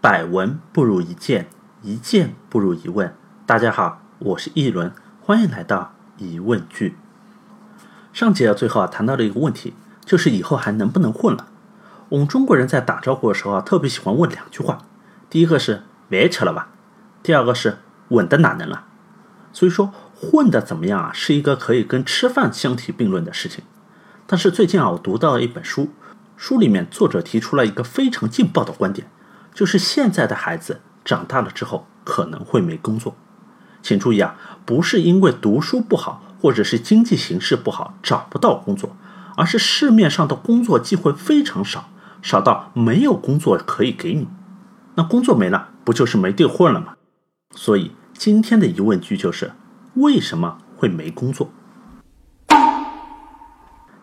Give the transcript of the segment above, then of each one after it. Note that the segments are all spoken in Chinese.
百闻不如一见，一见不如一问。大家好，我是一轮，欢迎来到疑问句。上节最后啊谈到了一个问题，就是以后还能不能混了？我们中国人在打招呼的时候啊，特别喜欢问两句话，第一个是别扯了吧，第二个是稳的哪能了？所以说混的怎么样啊，是一个可以跟吃饭相提并论的事情。但是最近啊，我读到了一本书，书里面作者提出了一个非常劲爆的观点，就是现在的孩子长大了之后可能会没工作。请注意啊，不是因为读书不好，或者是经济形势不好找不到工作，而是市面上的工作机会非常少，少到没有工作可以给你。那工作没了，不就是没地混了吗？所以今天的疑问句就是：为什么会没工作？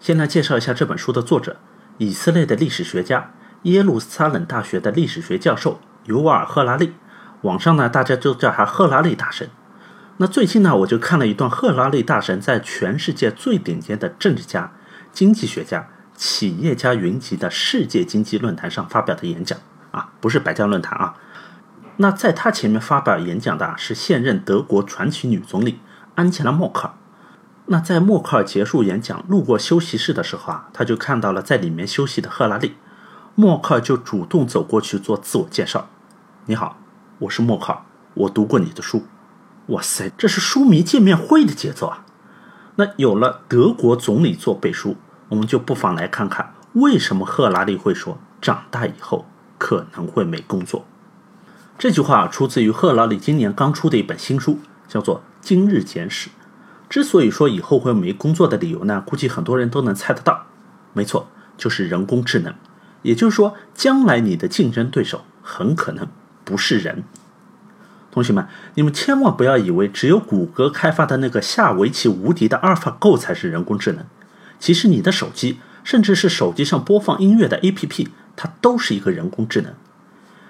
先来介绍一下这本书的作者，以色列的历史学家，耶路撒冷大学的历史学教授尤瓦尔·赫拉利。网上呢，大家都叫他赫拉利大神。那最近呢，我就看了一段赫拉利大神在全世界最顶尖的政治家、经济学家、企业家云集的世界经济论坛上发表的演讲啊，不是百家论坛啊。那在他前面发表演讲的是现任德国传奇女总理安吉拉·默克尔。那在默克尔结束演讲，路过休息室的时候啊，他就看到了在里面休息的赫拉利。默克尔就主动走过去做自我介绍：“你好，我是默克尔，我读过你的书。”哇塞，这是书迷见面会的节奏啊！那有了德国总理做背书，我们就不妨来看看为什么赫拉利会说长大以后可能会没工作。这句话出自于赫拉利今年刚出的一本新书，叫做《今日简史》。之所以说以后会没工作的理由呢，估计很多人都能猜得到。没错，就是人工智能。也就是说，将来你的竞争对手很可能不是人。同学们，你们千万不要以为只有谷歌开发的那个下围棋无敌的阿尔法 Go 才是人工智能。其实你的手机，甚至是手机上播放音乐的 APP，它都是一个人工智能。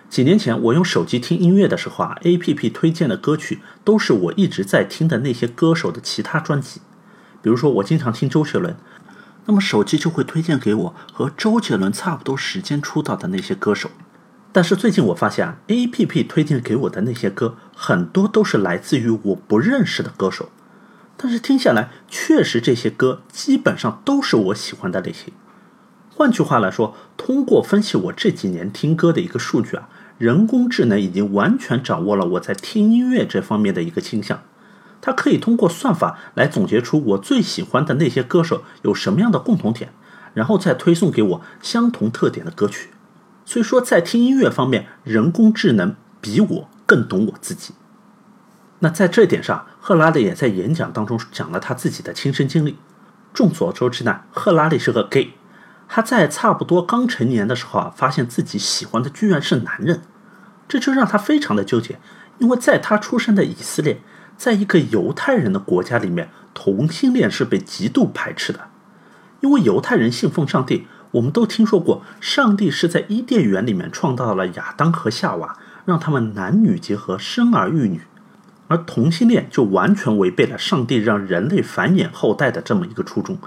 几年前，我用手机听音乐的时候啊，A P P 推荐的歌曲都是我一直在听的那些歌手的其他专辑。比如说，我经常听周杰伦，那么手机就会推荐给我和周杰伦差不多时间出道的那些歌手。但是最近我发现啊，A P P 推荐给我的那些歌，很多都是来自于我不认识的歌手。但是听下来，确实这些歌基本上都是我喜欢的类型。换句话来说，通过分析我这几年听歌的一个数据啊。人工智能已经完全掌握了我在听音乐这方面的一个倾向，他可以通过算法来总结出我最喜欢的那些歌手有什么样的共同点，然后再推送给我相同特点的歌曲。所以说，在听音乐方面，人工智能比我更懂我自己。那在这点上，赫拉利也在演讲当中讲了他自己的亲身经历。众所周知呢，赫拉利是个 gay。他在差不多刚成年的时候啊，发现自己喜欢的居然是男人，这就让他非常的纠结。因为在他出生的以色列，在一个犹太人的国家里面，同性恋是被极度排斥的。因为犹太人信奉上帝，我们都听说过，上帝是在伊甸园里面创造了亚当和夏娃，让他们男女结合，生儿育女。而同性恋就完全违背了上帝让人类繁衍后代的这么一个初衷。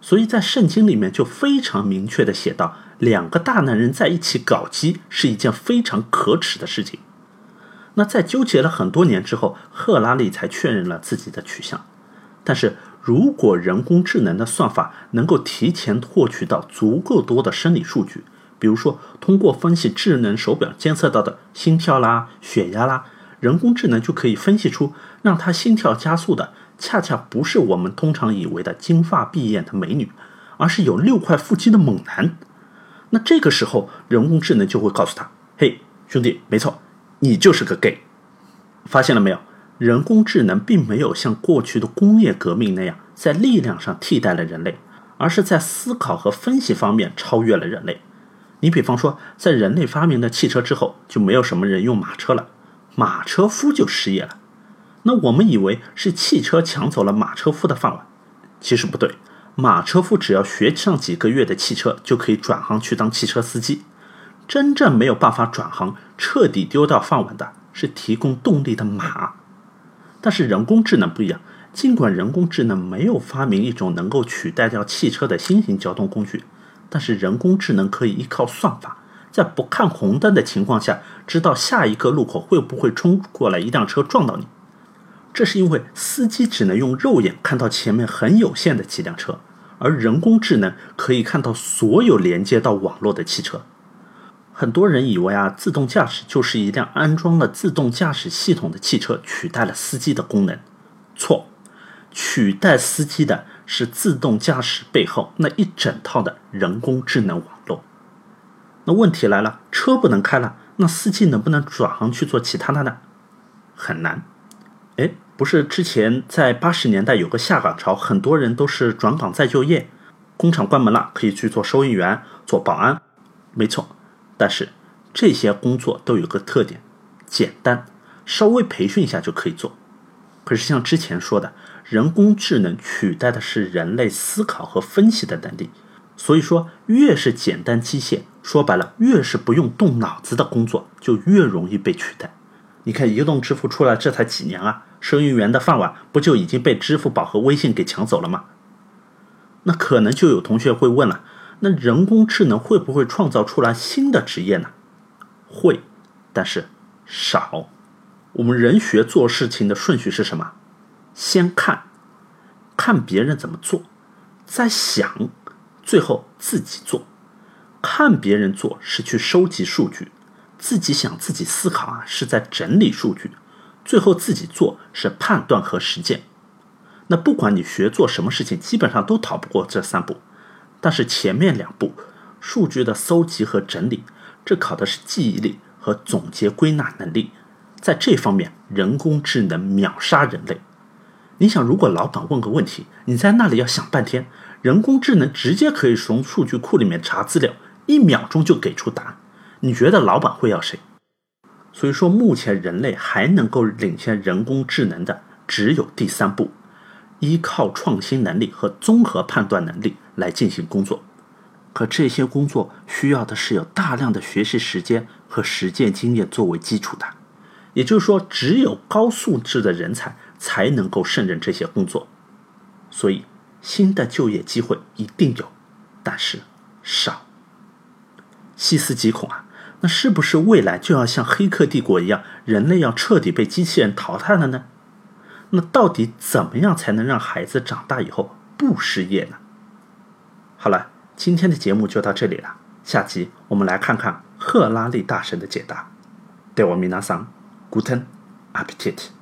所以在圣经里面就非常明确的写到，两个大男人在一起搞基是一件非常可耻的事情。那在纠结了很多年之后，赫拉利才确认了自己的取向。但是如果人工智能的算法能够提前获取到足够多的生理数据，比如说通过分析智能手表监测到的心跳啦、血压啦，人工智能就可以分析出让他心跳加速的。恰恰不是我们通常以为的金发碧眼的美女，而是有六块腹肌的猛男。那这个时候，人工智能就会告诉他：“嘿，兄弟，没错，你就是个 gay。”发现了没有？人工智能并没有像过去的工业革命那样在力量上替代了人类，而是在思考和分析方面超越了人类。你比方说，在人类发明了汽车之后，就没有什么人用马车了，马车夫就失业了。那我们以为是汽车抢走了马车夫的饭碗，其实不对。马车夫只要学上几个月的汽车，就可以转行去当汽车司机。真正没有办法转行、彻底丢掉饭碗的是提供动力的马。但是人工智能不一样，尽管人工智能没有发明一种能够取代掉汽车的新型交通工具，但是人工智能可以依靠算法，在不看红灯的情况下，知道下一个路口会不会冲过来一辆车撞到你。这是因为司机只能用肉眼看到前面很有限的几辆车，而人工智能可以看到所有连接到网络的汽车。很多人以为啊，自动驾驶就是一辆安装了自动驾驶系统的汽车取代了司机的功能。错，取代司机的是自动驾驶背后那一整套的人工智能网络。那问题来了，车不能开了，那司机能不能转行去做其他的呢？很难。哎，不是之前在八十年代有个下岗潮，很多人都是转岗再就业，工厂关门了，可以去做收银员、做保安。没错。但是这些工作都有个特点，简单，稍微培训一下就可以做。可是像之前说的，人工智能取代的是人类思考和分析的能力，所以说越是简单机械，说白了越是不用动脑子的工作，就越容易被取代。你看移动支付出来这才几年啊，收银员的饭碗不就已经被支付宝和微信给抢走了吗？那可能就有同学会问了。那人工智能会不会创造出来新的职业呢？会，但是少。我们人学做事情的顺序是什么？先看，看别人怎么做，再想，最后自己做。看别人做是去收集数据，自己想自己思考啊是在整理数据，最后自己做是判断和实践。那不管你学做什么事情，基本上都逃不过这三步。但是前面两步，数据的搜集和整理，这考的是记忆力和总结归纳能力，在这方面，人工智能秒杀人类。你想，如果老板问个问题，你在那里要想半天，人工智能直接可以从数据库里面查资料，一秒钟就给出答案。你觉得老板会要谁？所以说，目前人类还能够领先人工智能的，只有第三步。依靠创新能力和综合判断能力来进行工作，可这些工作需要的是有大量的学习时间和实践经验作为基础的。也就是说，只有高素质的人才才能够胜任这些工作。所以，新的就业机会一定有，但是少。细思极恐啊！那是不是未来就要像《黑客帝国》一样，人类要彻底被机器人淘汰了呢？那到底怎么样才能让孩子长大以后不失业呢？好了，今天的节目就到这里了，下集我们来看看赫拉利大神的解答。对我米娜桑，Guten Appetit。